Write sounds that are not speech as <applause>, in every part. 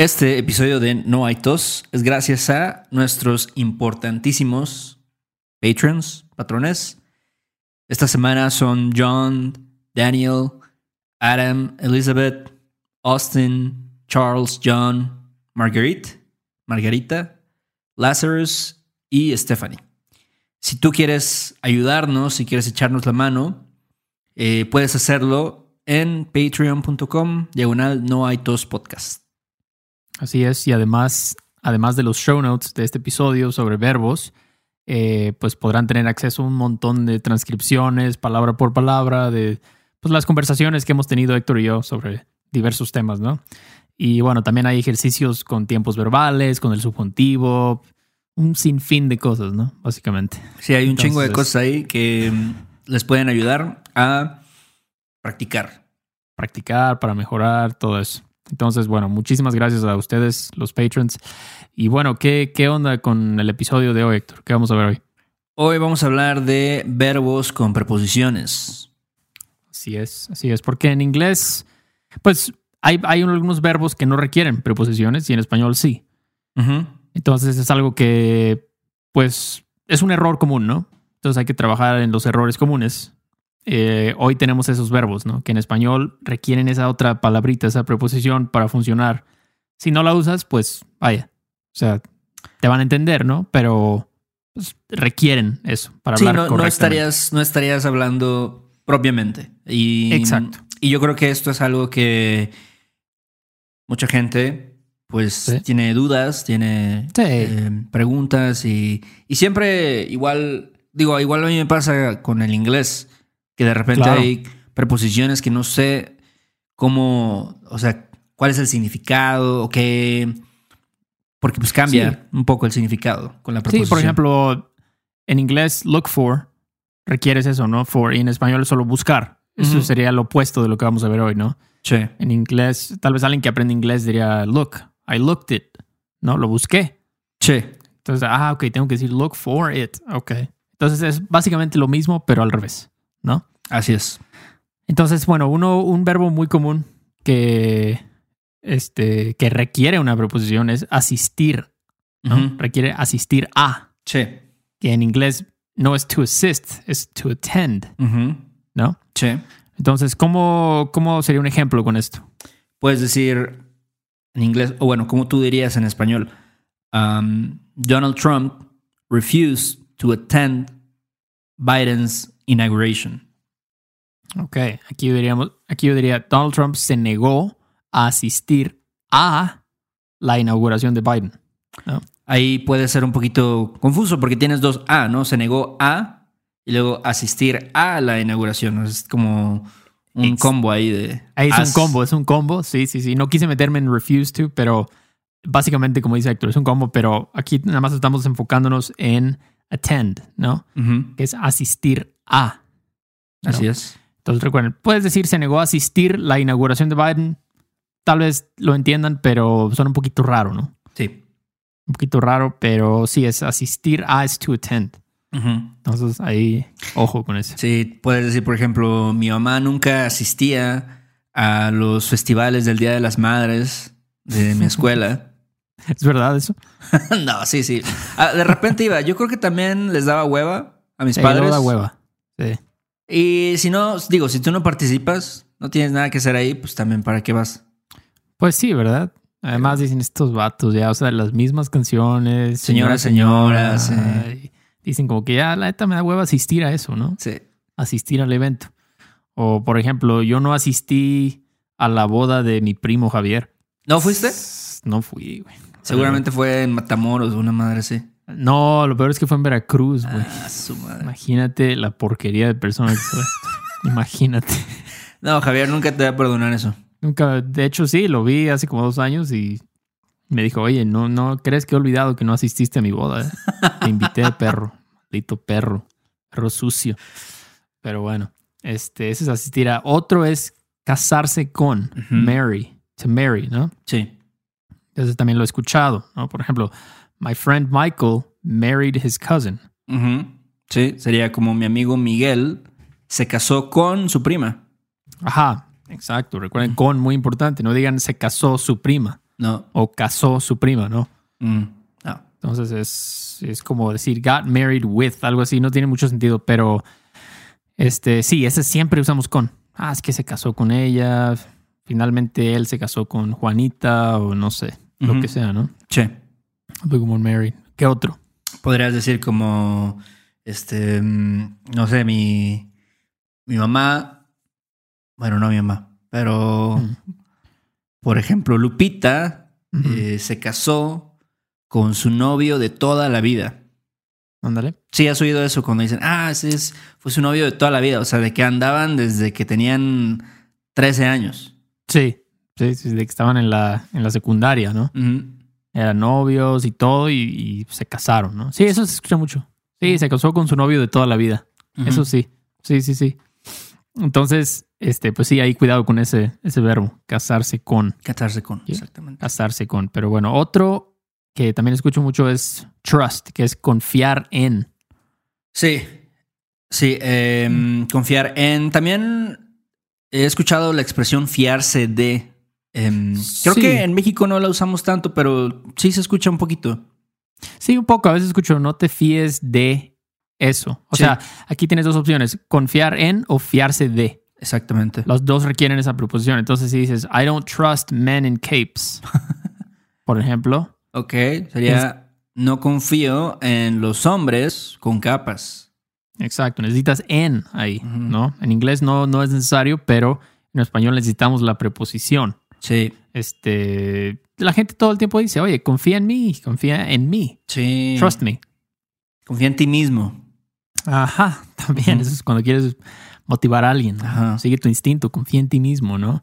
Este episodio de No hay tos es gracias a nuestros importantísimos patrons, patrones. Esta semana son John, Daniel, Adam, Elizabeth, Austin, Charles, John, Marguerite, Margarita, Lazarus y Stephanie. Si tú quieres ayudarnos, si quieres echarnos la mano, eh, puedes hacerlo en patreon.com, diagonal no hay tos podcast. Así es, y además, además de los show notes de este episodio sobre verbos, eh, pues podrán tener acceso a un montón de transcripciones, palabra por palabra, de pues, las conversaciones que hemos tenido Héctor y yo sobre diversos temas, ¿no? Y bueno, también hay ejercicios con tiempos verbales, con el subjuntivo, un sinfín de cosas, ¿no? Básicamente. Sí, hay un chingo de cosas ahí que mm, les pueden ayudar a practicar. Practicar para mejorar todo eso. Entonces, bueno, muchísimas gracias a ustedes, los patrons. Y bueno, ¿qué, ¿qué onda con el episodio de hoy, Héctor? ¿Qué vamos a ver hoy? Hoy vamos a hablar de verbos con preposiciones. Así es, así es, porque en inglés, pues hay, hay algunos verbos que no requieren preposiciones y en español sí. Entonces es algo que, pues, es un error común, ¿no? Entonces hay que trabajar en los errores comunes eh, hoy tenemos esos verbos, ¿no? Que en español requieren esa otra palabrita, esa preposición para funcionar. Si no la usas, pues vaya. O sea, te van a entender, ¿no? Pero pues, requieren eso para hablar no, no estarías, no estarías hablando propiamente. Y, Exacto. Y yo creo que esto es algo que mucha gente pues tiene dudas, tiene eh, preguntas y, y siempre igual, digo, igual a mí me pasa con el inglés que de repente hay preposiciones que no sé cómo, o sea, cuál es el significado o qué, porque pues cambia un poco el significado con la preposición. Sí, por ejemplo, en inglés look for requieres eso, ¿no? For y en español solo buscar. Eso sería lo opuesto de lo que vamos a ver hoy, ¿no? Sí. En inglés, tal vez alguien que aprende inglés diría look, I looked it, ¿no? Lo busqué. Sí. Entonces, ah, ok, tengo que decir look for it, ok. Entonces es básicamente lo mismo, pero al revés, ¿no? Así es. Entonces, bueno, uno, un verbo muy común que, este, que requiere una preposición es asistir. ¿no? Requiere asistir a. Sí. Que en inglés no es to assist, es to attend. ¿No? Sí. Entonces, ¿cómo, ¿cómo sería un ejemplo con esto? Puedes decir en inglés, o bueno, como tú dirías en español, um, Donald Trump refused to attend Biden's inauguration. Ok, aquí diríamos, aquí yo diría, Donald Trump se negó a asistir a la inauguración de Biden. Ahí puede ser un poquito confuso porque tienes dos A, ¿no? Se negó a y luego asistir a la inauguración. Es como un combo ahí de... Ahí es un combo, es un combo, sí, sí, sí. No quise meterme en refuse to, pero básicamente, como dice Héctor, es un combo, pero aquí nada más estamos enfocándonos en attend, ¿no? Que es asistir a. Así es. Entonces recuerden, puedes decir se negó a asistir la inauguración de Biden. Tal vez lo entiendan, pero suena un poquito raro, ¿no? Sí. Un poquito raro, pero sí es asistir a es to attend. Entonces ahí, ojo con eso. Sí, puedes decir, por ejemplo, mi mamá nunca asistía a los festivales del Día de las Madres de mi escuela. <laughs> <laughs> ¿Es verdad eso? <laughs> no, sí, sí. Ah, de repente iba. Yo creo que también les daba hueva a mis padres. da hueva. Sí. Y si no, digo, si tú no participas, no tienes nada que hacer ahí, pues también para qué vas. Pues sí, ¿verdad? Además dicen estos vatos ya, o sea, las mismas canciones. Señoras, señoras. Dicen como que ya la neta me da hueva asistir a eso, ¿no? Sí. Asistir al evento. O por ejemplo, yo no asistí a la boda de mi primo Javier. ¿No fuiste? No fui, güey. Seguramente fue en Matamoros, una madre así. No, lo peor es que fue en Veracruz, güey. Ah, Imagínate la porquería de persona que soy. <laughs> Imagínate. No, Javier, nunca te va a perdonar eso. Nunca, de hecho sí, lo vi hace como dos años y me dijo, oye, no, no crees que he olvidado que no asististe a mi boda. Eh? Te invité, <laughs> perro, maldito perro, perro sucio. Pero bueno, este, ese es asistir a. Otro es casarse con, marry, to marry, ¿no? Sí. Entonces también lo he escuchado, ¿no? Por ejemplo, My friend Michael married his cousin. Sí, sería como mi amigo Miguel se casó con su prima. Ajá, exacto. Recuerden, con muy importante. No digan se casó su prima. No. O casó su prima, ¿no? Mm, no. Entonces es, es como decir got married with, algo así. No tiene mucho sentido, pero este sí, ese siempre usamos con. Ah, es que se casó con ella. Finalmente él se casó con Juanita o no sé, lo que sea, ¿no? Sí. Como married. ¿Qué otro? Podrías decir como, este, mm, no sé, mi, mi mamá, bueno, no mi mamá, pero, Mm. por ejemplo, Lupita eh, se casó con su novio de toda la vida. Ándale. Sí, has oído eso cuando dicen, ah, ese es, fue su novio de toda la vida, o sea, de que andaban desde que tenían 13 años. Sí, sí, sí, de que estaban en la, en la secundaria, ¿no? Eran novios y todo y, y se casaron, ¿no? Sí, eso se escucha mucho. Sí, se casó con su novio de toda la vida. Eso sí, sí, sí, sí. Entonces, este, pues sí, ahí cuidado con ese, ese verbo, casarse con, Casarse con, Sí. exactamente. casarse con. Pero bueno, otro que también escucho mucho es trust, que es confiar en. Sí, sí, em, confiar en. También he escuchado la expresión fiarse de. em, creo Sí. que en México no la usamos tanto, pero sí se escucha un poquito. Sí, un poco, a veces escucho, no te fíes de eso. O Sí. sea, aquí tienes dos opciones, confiar en o fiarse de. Exactamente. Los dos requieren esa preposición. Entonces, si dices, I don't trust men in capes, <laughs> por ejemplo, Ok, sería no confío en los hombres con capas. Exacto, necesitas en ahí. ¿no? En inglés no, no es necesario, pero en español necesitamos la preposición. Sí, Este, la gente todo el tiempo dice, oye, confía en mí, confía en mí, sí. trust me. Confía en ti mismo. Ajá, <laughs> también, eso es cuando quieres motivar a alguien. ¿no? Ajá. Sigue tu instinto, confía en ti mismo, ¿no?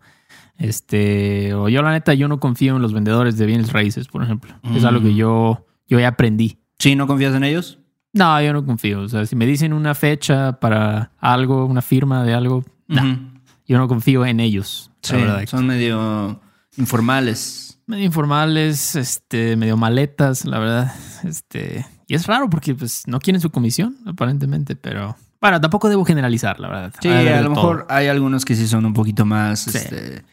Este, o yo la neta, yo no confío en los vendedores de bienes raíces, por ejemplo. Es algo que Mm. yo, yo ya aprendí. Sí, ¿no confías en ellos? No, yo no confío. O sea, si me dicen una fecha para algo, una firma de algo, no, yo no confío en ellos. Sí, son medio informales. Medio informales, este, medio maletas, la verdad. Este, y es raro porque pues no quieren su comisión, aparentemente, pero bueno, tampoco debo generalizar, la verdad. Sí, a lo todo. mejor hay algunos que sí son un poquito más, Sí. este,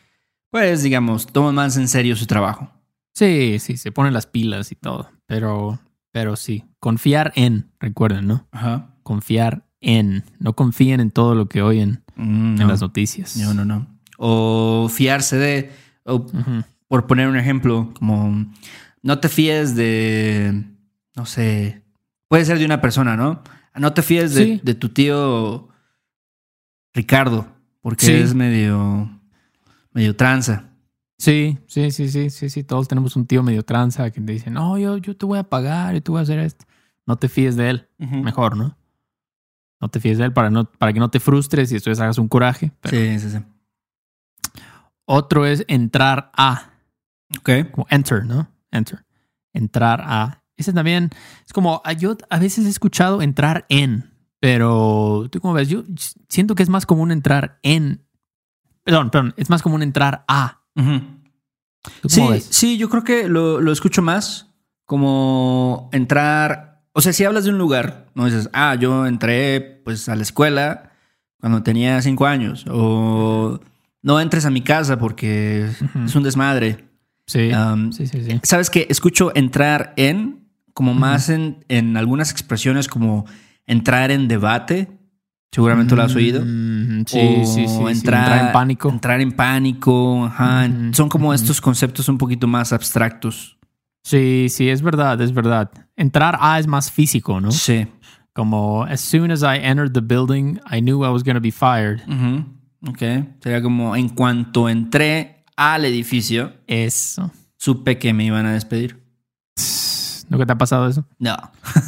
pues digamos, toman más en serio su trabajo. Sí, sí, se ponen las pilas y todo, pero, pero sí, confiar en, recuerden, ¿no? Ajá. Confiar en, no confíen en todo lo que oyen Mm, en las noticias. no, no, no. O fiarse de, o por poner un ejemplo, como no te fíes de, no sé, puede ser de una persona, ¿no? No te fíes de, de tu tío Ricardo, porque Sí. es medio, medio tranza. Sí, sí, sí, sí, sí, sí. Todos tenemos un tío medio tranza que te dice, no, yo, yo te voy a pagar y tú voy a hacer esto. No te fíes de él, mejor, ¿no? No te fíes de él para, no, para que no te frustres y después hagas un coraje. Pero Sí, sí, sí. Otro es entrar a, Ok. como enter, ¿no? Enter. Entrar a. Ese también es como, ah, yo a veces he escuchado entrar en, pero tú cómo ves, yo siento que es más común entrar en. Perdón, perdón, es más común entrar a. Ujú. ¿Tú Sí, ves? sí, yo creo que lo, lo escucho más como entrar. O sea, si hablas de un lugar, no dices, ah, yo entré pues a la escuela cuando tenía cinco años. O no entres a mi casa porque es un desmadre. Sí, Um, sí, sí, sí. Sabes que escucho entrar en como más en, en algunas expresiones como entrar en debate. Seguramente lo has oído. Mm, sí, O sí, sí, sí. Entrar, Entrar en pánico. Entrar en pánico. Ajá. Son como estos conceptos un poquito más abstractos. Sí, sí, es verdad, es verdad. Entrar a es más físico, ¿no? Sí. Como, as soon as I entered the building, I knew I was going to be fired. Ujú. Ok. Sería como en cuanto entré al edificio, Eso. supe que me iban a despedir. ¿Nunca te ha pasado eso? No.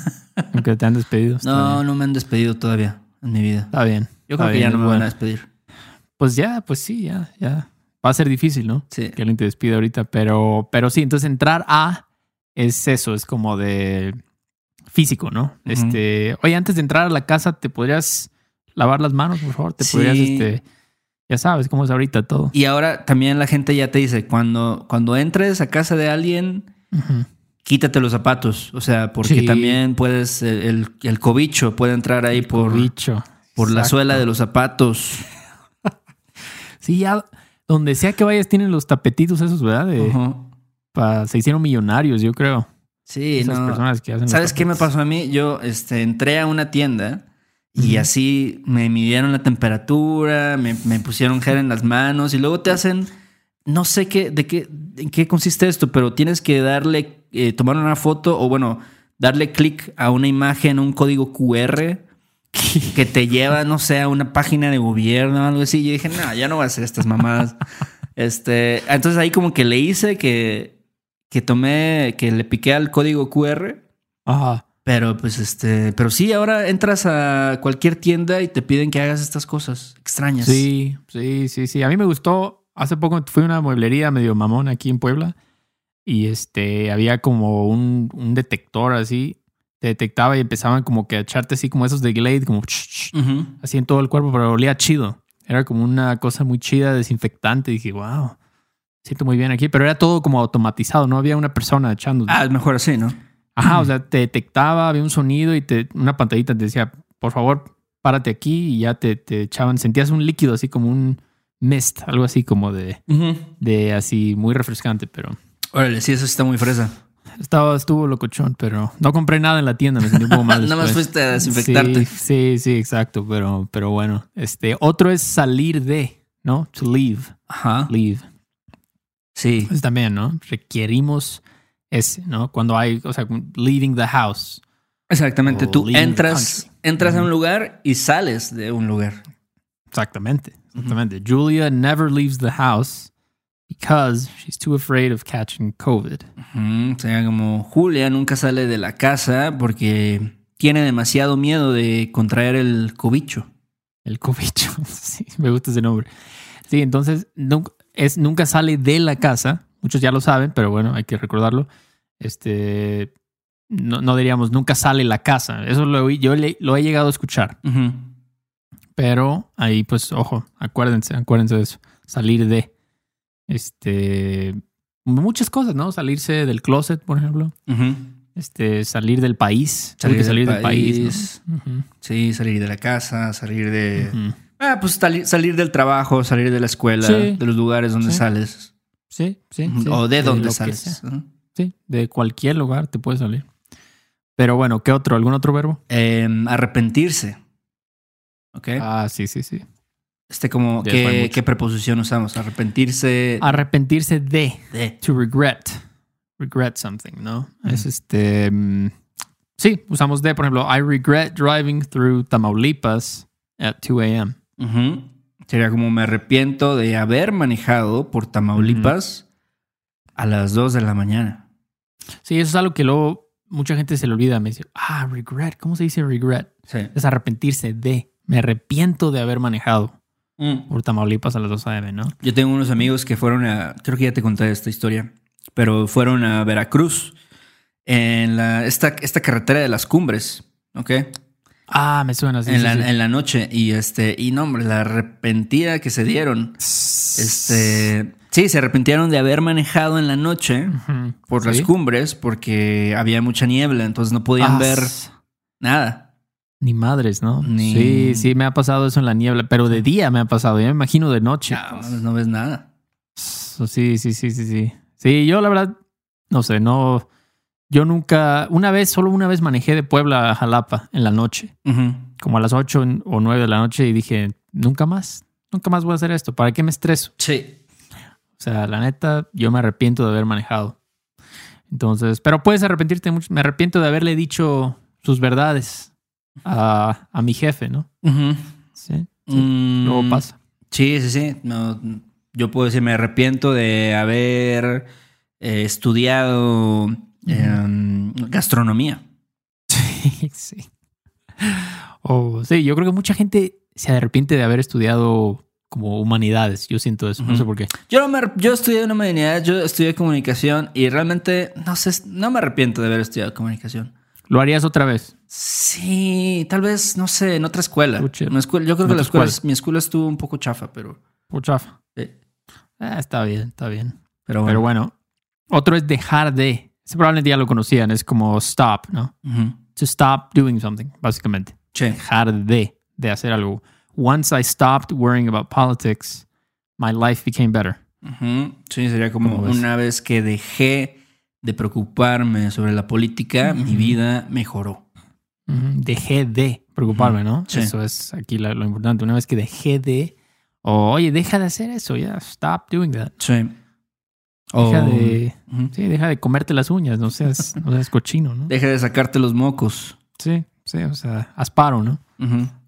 <laughs> Nunca te han despedido. No, no me han despedido todavía en mi vida. Está bien. Yo creo que ya no me van a despedir. Pues ya, pues sí, ya, ya. Va a ser difícil, ¿no? Sí. Que alguien te despide ahorita, pero, pero sí, entonces entrar a es eso, es como de físico, ¿no? Este, oye, antes de entrar a la casa, ¿te podrías lavar las manos, por favor? ¿Te Sí. podrías, este, ya sabes cómo es ahorita todo? Y ahora también la gente ya te dice, cuando, cuando entres a casa de alguien, Ujú. Quítate los zapatos. O sea, porque Sí. también puedes, el, el cobicho puede entrar ahí por, Bicho. por la suela de los zapatos. <laughs> Sí, ya donde sea que vayas tienen los tapetitos esos, ¿verdad? De- Ujú. se hicieron millonarios, yo creo. Sí, Esas no. personas que hacen ¿Sabes qué me pasó a mí? Yo este, entré a una tienda y así me midieron la temperatura, me, me pusieron gel en las manos y luego te hacen, no sé qué, de qué, en qué consiste esto, pero tienes que darle, eh, tomar una foto o bueno, darle clic a una imagen, un código QR que te lleva, no sé, a una página de gobierno o algo así. Yo dije, no, ya no voy a hacer estas mamadas. <laughs> este, entonces ahí como que le hice que, que tomé, que le piqué al código QR. Ajá. Pero pues este, pero sí, ahora entras a cualquier tienda y te piden que hagas estas cosas extrañas. Sí, sí, sí, sí. A mí me gustó. Hace poco fui a una mueblería medio mamón aquí en Puebla y este había como un, un detector así. Te detectaba y empezaban como que a echarte así como esos de Glade, como Ujú. así en todo el cuerpo, pero olía chido. Era como una cosa muy chida, desinfectante. dije, wow, siento muy bien aquí, pero era todo como automatizado, no había una persona echando. Ah, mejor así, ¿no? Ajá, o sea, te detectaba, había un sonido y te, una pantallita te decía, por favor, párate aquí y ya te, te echaban, sentías un líquido así como un mist, algo así como de, de así muy refrescante, pero Órale, sí, eso sí está muy fresa. estaba, estuvo locochón, pero no compré nada en la tienda, me sentí un poco mal. <laughs> Nada más fuiste a desinfectarte. Sí, sí, sí, exacto, pero, pero bueno, este, otro es salir de, ¿no? To leave, Ajá. leave. Sí. Pues también, ¿no? Requerimos ese, ¿no? Cuando hay, o sea, leaving the house. Exactamente. Tú entras, entras a un lugar y sales de un lugar. Exactamente, exactamente. Julia never leaves the house because she's too afraid of catching COVID. O sea, como Julia nunca sale de la casa porque tiene demasiado miedo de contraer el cobicho. El cobicho. <laughs> Sí, me gusta ese nombre. Sí, entonces nunca, es, nunca sale de la casa. Muchos ya lo saben, pero bueno, hay que recordarlo. Este, no, no diríamos nunca sale la casa. Eso lo, yo le- lo he llegado a escuchar. Ujú. Pero ahí, pues, ojo, acuérdense, acuérdense de eso. Salir de. Este. Muchas cosas, ¿no? Salirse del closet, por ejemplo. Este, salir del país. Salir del salir del país. país. ¿no? Ujú, Sí, salir de la casa, salir de... Ah, pues sali- salir del trabajo, salir de la escuela, Sí. de los lugares donde Sí. sales. Sí, sí. O de donde sales. Sí, de cualquier lugar te puede salir. Pero bueno, ¿qué otro? ¿Algún otro verbo? Em, arrepentirse. ¿Ok? Ah, sí, sí, sí. Este como, ¿qué. ¿qué preposición usamos? Arrepentirse Arrepentirse de. de. To regret. Regret something, ¿no? Es este. mm, sí, usamos de, por ejemplo, I regret driving through Tamaulipas at 2 a.m. Sería como me arrepiento de haber manejado por Tamaulipas a las 2 de la mañana. Sí, eso es algo que luego mucha gente se le olvida. Me dice, ah, regret. ¿Cómo se dice regret? Sí. Es arrepentirse de. Me arrepiento de haber manejado Mm. por Tamaulipas a las 2 a.m., ¿no? Yo tengo unos amigos que fueron a, creo que ya te conté esta historia, pero fueron a Veracruz en la, esta, esta carretera de las cumbres, ¿ok? Ah, me suena así. en, sí, la, sí. en la noche y este, y no, hombre, la arrepentida que se dieron. Este, sí, se arrepintieron de haber manejado en la noche por las cumbres porque había mucha niebla, entonces no podían Ah, ver nada. Ni madres, ¿no? Ni- Sí, sí, me ha pasado eso en la niebla, pero de día me ha pasado. Yo me imagino de noche. No, no ves nada. Sí, sí, sí, sí, sí. Sí, yo la verdad, no sé, no. Yo nunca, una vez, solo una vez manejé de Puebla a Jalapa en la noche, como a las 8 o 9 de la noche, y dije, nunca más, nunca más voy a hacer esto. ¿Para qué me estreso? Sí. O sea, la neta, yo me arrepiento de haber manejado. Entonces, pero puedes arrepentirte mucho. Me arrepiento de haberle dicho sus verdades a, a mi jefe, ¿no? Sí. Mm, Luego pasa. Sí, sí, sí. No, yo puedo decir, me arrepiento de haber eh, estudiado em, gastronomía. Sí, sí. Sí, yo creo que mucha gente se arrepiente de haber estudiado como humanidades. Yo siento eso, no sé por qué. Yo, no me, yo estudié una humanidad, yo estudié comunicación y realmente no sé, no me arrepiento de haber estudiado comunicación. ¿Lo harías otra vez? Sí, tal vez, no sé, en otra escuela. Una escuela- yo creo que la escuela, escuela. mi escuela estuvo un poco chafa, pero, Por chafa. sí. Ah, está bien, está bien. pero bueno. Pero bueno, otro es dejar de. Ese probablemente ya lo conocían, es como stop, ¿no? Ujú. To stop doing something, básicamente. Sí. Dejar de, de hacer algo. Once I stopped worrying about politics, my life became better. Sí, sería como una vez que dejé de preocuparme sobre la política, mi vida mejoró. Dejé de preocuparme, ¿no? Eso es aquí lo, importante. Una vez que dejé de, oye, deja de hacer eso, ya, stop doing that. Sí. Deja de, sí, deja de comerte las uñas, no seas, <laughs> no seas cochino, ¿no? Deja de sacarte los mocos. Sí, sí, o sea, asparo, ¿no?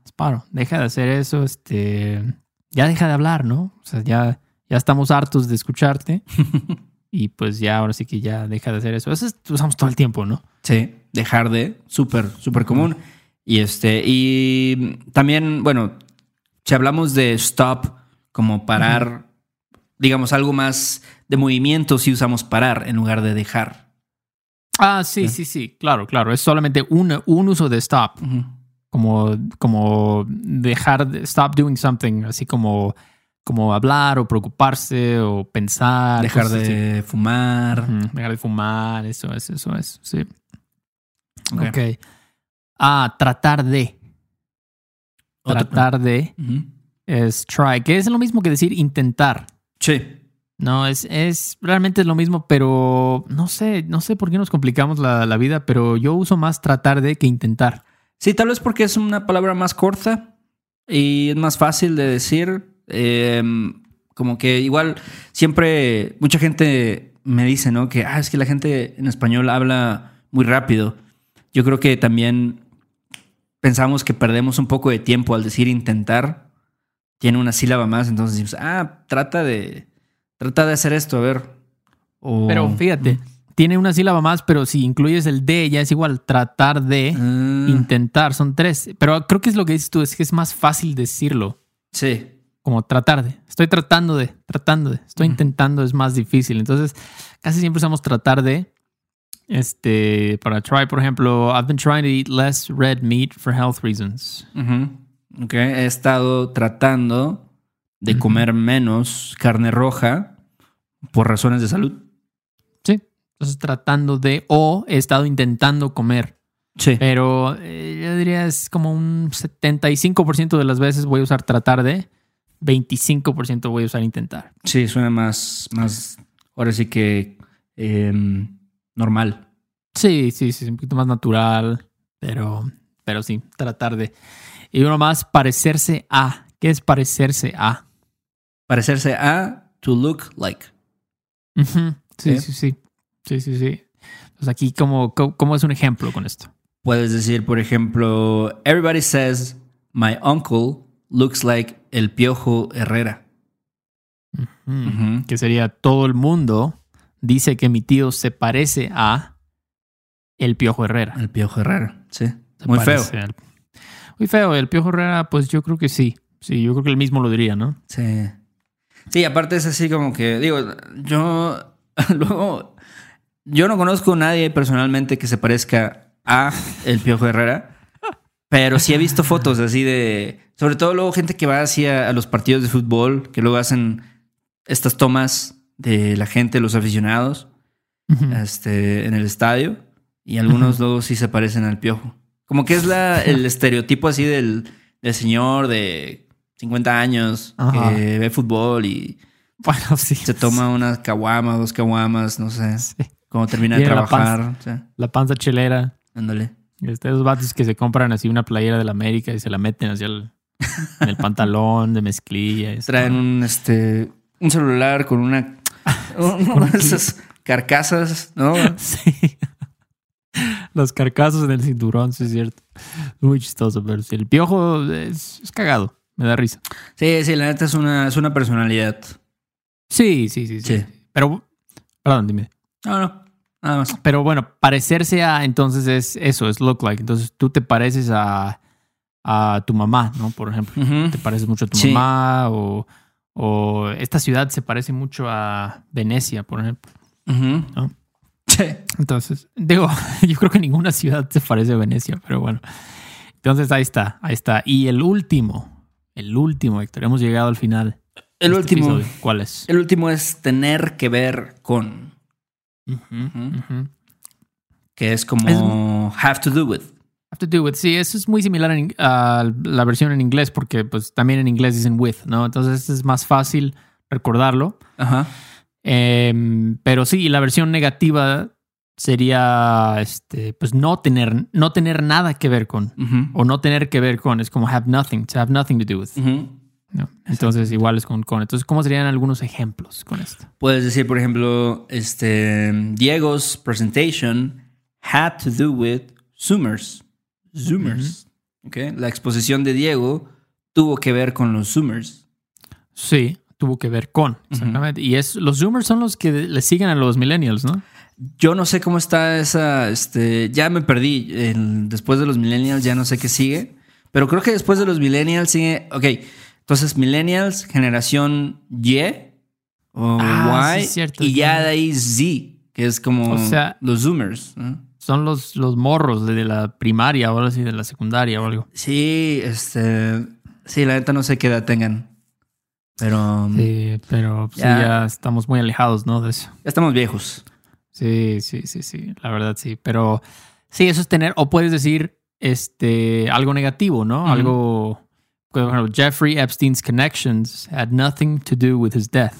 Asparo. Deja de hacer eso, este, ya deja de hablar, ¿no? O sea, ya, ya estamos hartos de escucharte. <laughs> Y pues ya, ahora sí que ya deja de hacer eso. Eso usamos todo el tiempo, ¿no? Sí, dejar de, súper, súper común. Y este, y también, bueno, si hablamos de stop, como parar, digamos, algo más de movimiento, si usamos parar en lugar de dejar. Ah, sí, sí, sí, claro, claro. Es solamente un, un uso de stop. Como, como dejar de stop doing something, así como como hablar o preocuparse o pensar. Dejar de fumar. Dejar de fumar, eso es, eso es, sí. Ok. Ah, tratar de. tratar de es try, que es lo mismo que decir intentar. Sí. No, es, es realmente es lo mismo, pero no sé, no sé por qué nos complicamos la, la vida, pero yo uso más tratar de que intentar. Sí, tal vez porque es una palabra más corta y es más fácil de decir Em, como que igual siempre mucha gente me dice, ¿no? Que ah, es que la gente en español habla muy rápido. Yo creo que también pensamos que perdemos un poco de tiempo al decir intentar. Tiene una sílaba más, entonces decimos, ah, trata de, trata de hacer esto, a ver. Pero fíjate, tiene una sílaba más, pero si incluyes el de, ya es igual, tratar de, ah. intentar, son tres. Pero creo que es lo que dices tú, es que es más fácil decirlo. Sí como tratar de, estoy tratando de, tratando de, estoy intentando, es más difícil. Entonces, casi siempre usamos tratar de. Este, para try, por ejemplo, I've been trying to eat less red meat for health reasons. he estado tratando de comer menos carne roja por razones de salud. Sí, entonces tratando de, o he estado intentando comer. Sí. Pero eh, yo diría es como un 75% de las veces voy a usar tratar de 25% voy a usar intentar. Sí, suena más, más ahora sí que em, normal. Sí, sí, sí, un poquito más natural, pero, pero sí, tratar de... Y uno más, parecerse a. ¿Qué es parecerse a? Parecerse a to look like. sí, sí, sí, sí, sí, sí, Pues aquí, ¿cómo, ¿cómo es un ejemplo con esto? Puedes decir, por ejemplo, everybody says my uncle looks like el Piojo Herrera. Que sería todo el mundo dice que mi tío se parece a el Piojo Herrera. El Piojo Herrera, sí. Muy feo. Muy feo. El Piojo Herrera, pues yo creo que sí. Sí, yo creo que él mismo lo diría, ¿no? Sí. Sí, aparte es así como que, digo, yo <laughs> luego, yo no conozco a nadie personalmente que se parezca a el Piojo Herrera, pero sí he visto fotos así de sobre todo luego gente que va hacia a los partidos de fútbol, que luego hacen estas tomas de la gente, los aficionados, este, en el estadio. Y algunos luego sí se parecen al piojo. Como que es la, el <laughs> estereotipo así del, señor de 50 años que ve fútbol y bueno, sí, se toma unas caguamas, dos caguamas, no sé. Cómo termina de trabajar. La panza, chelera. Ándale. Estos vatos que se compran así una playera de la América y se la meten hacia el, en el pantalón de mezclilla. Traen un, este, un celular con una, <laughs> de esas carcasas, ¿no? <laughs> Sí. Los carcasas en el cinturón, sí es cierto. Muy chistoso, pero el piojo es, cagado. Me da risa. Sí, sí, la neta es una, es una personalidad. Sí, sí, sí, sí, Pero, perdón, dime. No, no, nada más. Pero bueno, parecerse a, entonces es eso, es look like. Entonces tú te pareces a a tu mamá, ¿no? Por ejemplo, te pareces mucho a tu mamá o, o, esta ciudad se parece mucho a Venecia, por ejemplo. ¿no? Sí. Entonces, digo, <laughs> yo creo que ninguna ciudad se parece a Venecia, pero bueno. Entonces ahí está, ahí está. Y el último, el último, Héctor, hemos llegado al final. El este último. ¿Cuál es? El último es tener que ver con. Que es como have to do with. Have to do with. Sí, eso es muy similar a la versión en inglés porque pues también en inglés dicen with, ¿no? Entonces es más fácil recordarlo. Ajá. Em, pero sí, la versión negativa sería este, pues no tener, no tener nada que ver con. O no tener que ver con. Es como have nothing, to have nothing to do with. Entonces, igual es con, con. Entonces, ¿cómo serían algunos ejemplos con esto? Puedes decir, por ejemplo, este Diego's presentation had to do with Zoomers. Zoomers. La exposición de Diego tuvo que ver con los Zoomers. Sí, tuvo que ver con, exactamente. Y es, los Zoomers son los que le siguen a los Millennials, ¿no? Yo no sé cómo está esa, este, ya me perdí. después de los Millennials ya no sé qué sigue. Pero creo que después de los Millennials sigue, ok, entonces Millennials, generación Y o ah, Y, y ya de ahí Z, que es como los Zoomers. Son los, los morros de la primaria o algo así, de la secundaria o algo. Sí, este, sí, la neta no sé qué edad tengan. Pero. Sí, pero ya, ya estamos muy alejados, ¿no? De eso. Ya estamos viejos. Sí, sí, sí, sí. La verdad, sí. Pero sí, eso es tener. O puedes decir este algo negativo, ¿no? Algo. Jeffrey Epstein's connections had nothing to do with his death.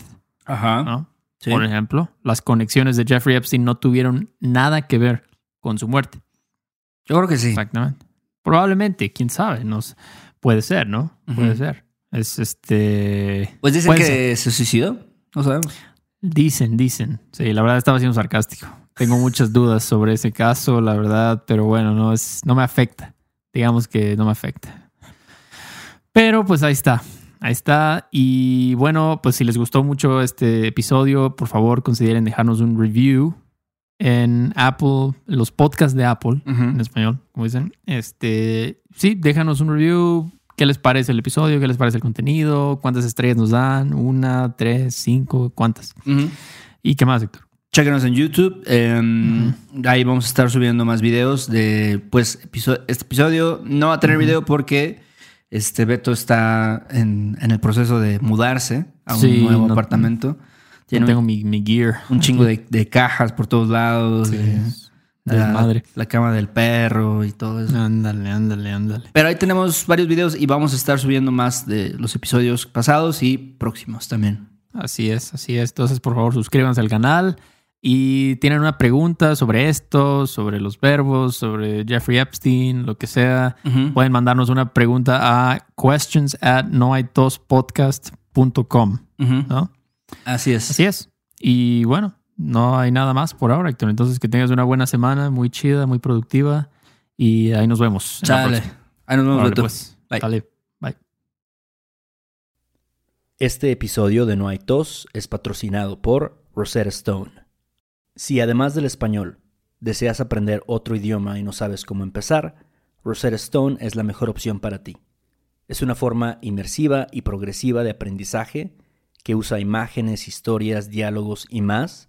Ajá. ¿no? Por ejemplo, las conexiones de Jeffrey Epstein no tuvieron nada que ver con su muerte. Yo creo que sí. Exactamente. Probablemente, quién sabe. No, puede ser, ¿no? Puede ser. Es este. Pues dicen que se suicidó. No sabemos. Dicen, dicen. Sí, la verdad estaba siendo sarcástico. Tengo muchas dudas sobre ese caso, la verdad, pero bueno, no es, no me afecta. Digamos que no me afecta. Pero pues ahí está. Ahí está. Y bueno, pues si les gustó mucho este episodio, por favor consideren dejarnos un review en Apple, los podcasts de Apple, en español, como dicen. Este, sí, déjanos un review, ¿Qué les parece el episodio? ¿Qué les parece el contenido? ¿Cuántas estrellas nos dan? ¿Una, tres, cinco? ¿Cuántas? ¿Y qué más, Héctor? Chequenos en YouTube. Em, ahí vamos a estar subiendo más videos de, pues, este episodio. No va a tener video porque este Beto está en, el proceso de mudarse a un nuevo apartamento. Tiene tengo mi, gear. Un chingo de, cajas por todos lados. Sí la cama del perro y todo eso. Ándale, ándale, ándale. Pero ahí tenemos varios videos y vamos a estar subiendo más de los episodios pasados y próximos también. Así es, así es. Entonces, por favor, suscríbanse al canal. Y tienen una pregunta sobre esto, sobre los verbos, sobre Jeffrey Epstein, lo que sea, pueden mandarnos una pregunta a questions at noaitospodcast.com. ¿no? Así es. Así es. Y bueno, no hay nada más por ahora, Héctor. Entonces, que tengas una buena semana, muy chida, muy productiva. Y ahí nos vemos. Chale. Ahí nos vemos, pues. Bye. Dale. Bye. Este episodio de No hay tos es patrocinado por Rosetta Stone. Si además del español deseas aprender otro idioma y no sabes cómo empezar, Rosetta Stone es la mejor opción para ti. Es una forma inmersiva y progresiva de aprendizaje que usa imágenes, historias, diálogos y más